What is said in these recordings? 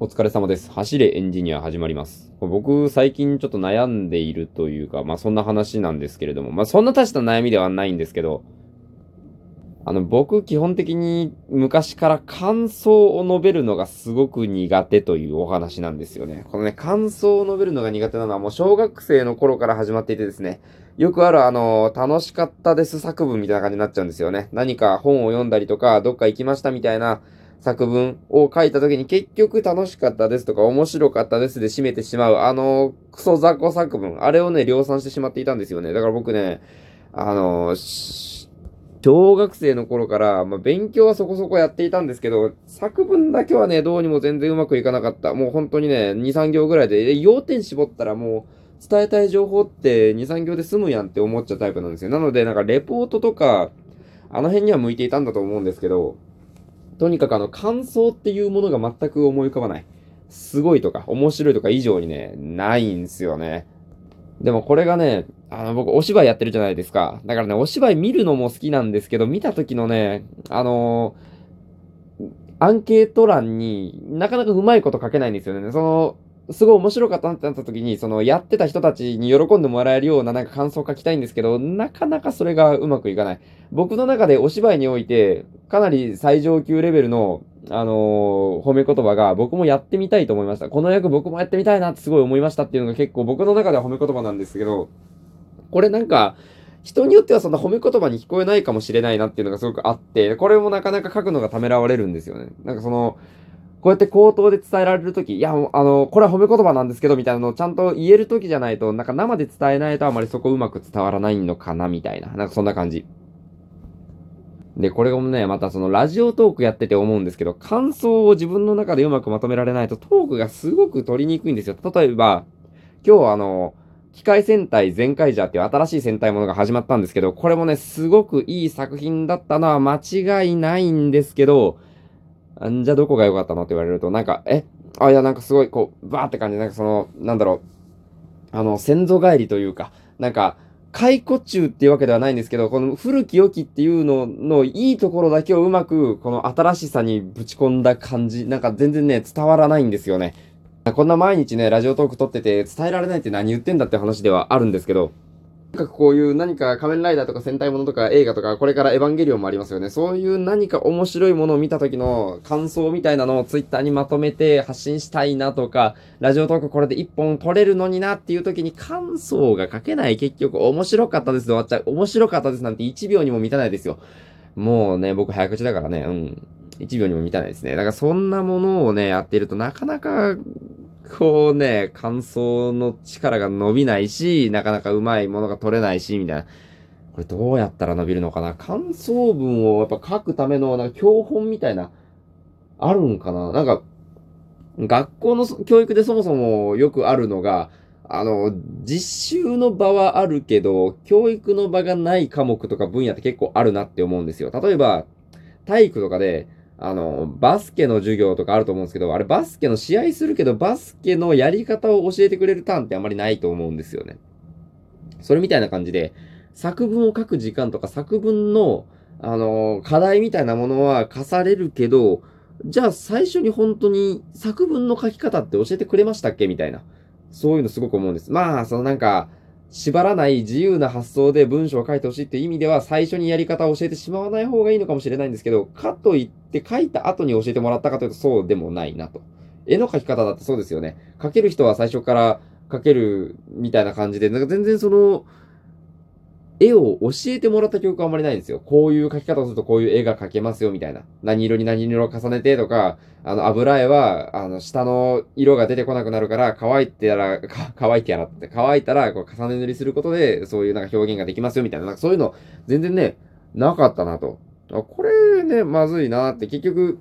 お疲れ様です。走れエンジニア始まります。僕、最近ちょっと悩んでいるというか、まあそんな話なんですけれども、まあそんな大した悩みではないんですけど、あの、僕、基本的に昔から感想を述べるのがすごく苦手というお話なんですよね。このね、感想を述べるのが苦手なのはもう小学生の頃から始まっていてですね、よくあるあの、楽しかったです作文みたいな感じになっちゃうんですよね。何か本を読んだりとか、どっか行きましたみたいな作文を書いた時に結局楽しかったですとか面白かったですで締めてしまう、あの、クソ雑魚作文、あれをね、量産してしまっていたんですよね。だから僕ね、あの、小学生の頃から、まあ、勉強はそこそこやっていたんですけど、作文だけはね、どうにも全然うまくいかなかった。もう本当にね、2、3行ぐらいで、え要点絞ったらもう、伝えたい情報って2、3行で済むやんって思っちゃうタイプなんですよ。なので、なんかレポートとか、あの辺には向いていたんだと思うんですけど、とにかくあの、感想っていうものが全く思い浮かばない。すごいとか、面白いとか以上にね、ないんですよね。でもこれがね、あの、僕、お芝居やってるじゃないですか。だからね、お芝居見るのも好きなんですけど、見た時のね、あのーアンケート欄になかなかうまいこと書けないんですよね。その、すごい面白かったなってなった時に、その、やってた人たちに喜んでもらえるようななんか感想を書きたいんですけど、なかなかそれがうまくいかない。僕の中でお芝居において、かなり最上級レベルの、あのー褒め言葉が僕もやってみたいと思いました。この役僕もやってみたいなってすごい思いましたっていうのが結構僕の中では褒め言葉なんですけど、これなんか、人によってはそんな褒め言葉に聞こえないかもしれないなっていうのがすごくあって、これもなかなか書くのがためらわれるんですよね。なんかその、こうやって口頭で伝えられるとき、いや、あの、これは褒め言葉なんですけど、みたいなのをちゃんと言えるときじゃないと、なんか生で伝えないとあまりそこうまく伝わらないのかな、みたいな。なんかそんな感じ。で、これもね、またそのラジオトークやってて思うんですけど、感想を自分の中でうまくまとめられないとトークがすごく取りにくいんですよ。例えば、今日あの、機械戦隊全開ジャーっていう新しい戦隊ものが始まったんですけど、これもね、すごくいい作品だったのは間違いないんですけど、あんじゃどこが良かったのって言われると、なんか、え？あ、いや、なんかすごい、こう、バーって感じで、なんかその、なんだろう、あの、先祖返りというか、なんか、解雇中っていうわけではないんですけど、この古き良きっていうののいいところだけをうまく、この新しさにぶち込んだ感じ、なんか全然ね、伝わらないんですよね。こんな毎日ね、ラジオトーク撮ってて伝えられないって何言ってんだって話ではあるんですけど、とにかこういう何か仮面ライダーとか戦隊ものとか映画とか、これからエヴァンゲリオンもありますよね。そういう何か面白いものを見た時の感想みたいなのをツイッターにまとめて発信したいなとか、ラジオトークこれで一本撮れるのになっていう時に感想が書けない。結局面白かったです終わっちゃう。面白かったですなんて1秒にも満たないですよ。もうね、僕早口だからね、うん。1秒にも満たないですね。だからそんなものをね、やっているとなかなか、こうね、感想の力が伸びないし、なかなかうまいものが取れないし、みたいな。これどうやったら伸びるのかな？感想文をやっぱ書くための、なんか教本みたいな、あるんかな？なんか、学校の教育でそもそもよくあるのが、あの、実習の場はあるけど、教育の場がない科目とか分野って結構あるなって思うんですよ。例えば、体育とかで、あの、バスケの授業とかあると思うんですけど、あれバスケの試合するけど、バスケのやり方を教えてくれるターンってあまりないと思うんですよね。それみたいな感じで、作文を書く時間とか作文の、あの、課題みたいなものは課されるけど、じゃあ最初に本当に作文の書き方って教えてくれましたっけ？みたいな。そういうのすごく思うんです。まあ、そのなんか、縛らない自由な発想で文章を書いてほしいっていう意味では、最初にやり方を教えてしまわない方がいいのかもしれないんですけど、かといって書いた後に教えてもらったかというとそうでもないなと。絵の描き方だってそうですよね。描ける人は最初から描けるみたいな感じで、なんか全然その、絵を教えてもらった記憶はあんまりないんですよ。こういう描き方をするとこういう絵が描けますよみたいな。何色に何色を重ねてとか、あの油絵は、あの下の色が出てこなくなるから乾いてたら、乾いてやらって、乾いたらこう重ね塗りすることでそういうなんか表現ができますよみたいな。なんかそういうの全然ね、なかったなと。これね、まずいなって結局、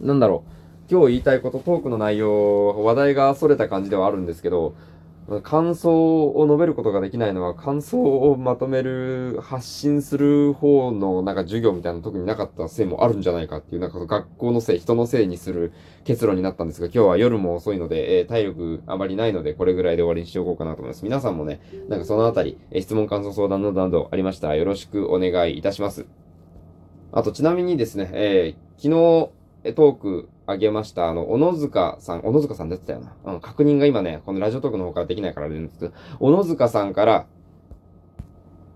なんだろう。今日言いたいこと、トークの内容、話題が逸れた感じではあるんですけど、感想を述べることができないのは、感想をまとめる、発信する方のなんか授業みたいなの特になかったせいもあるんじゃないかっていう、なんか学校のせい、人のせいにする結論になったんですが、今日は夜も遅いので、えー体力あまりないので、これぐらいで終わりにしておこうかなと思います。皆さんもね、なんかそのあたり、え質問、感想、相談などなどありましたらよろしくお願いいたします。あと、ちなみにですね、えー昨日、トークあげました、あの、小野塚さん、小野塚さん出てたよな。うん、確認が今ね、このラジオトークの方からできないからあれなんですけど、小野塚さんから、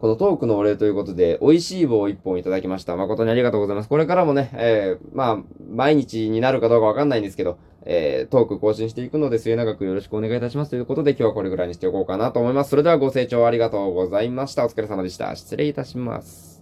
このトークのお礼ということで、美味しい棒一本いただきました。誠にありがとうございます。これからもね、えー、まあ、毎日になるかどうかわかんないんですけど、えー、トーク更新していくので、末永くよろしくお願いいたします。ということで、今日はこれぐらいにしておこうかなと思います。それではご清聴ありがとうございました。お疲れ様でした。失礼いたします。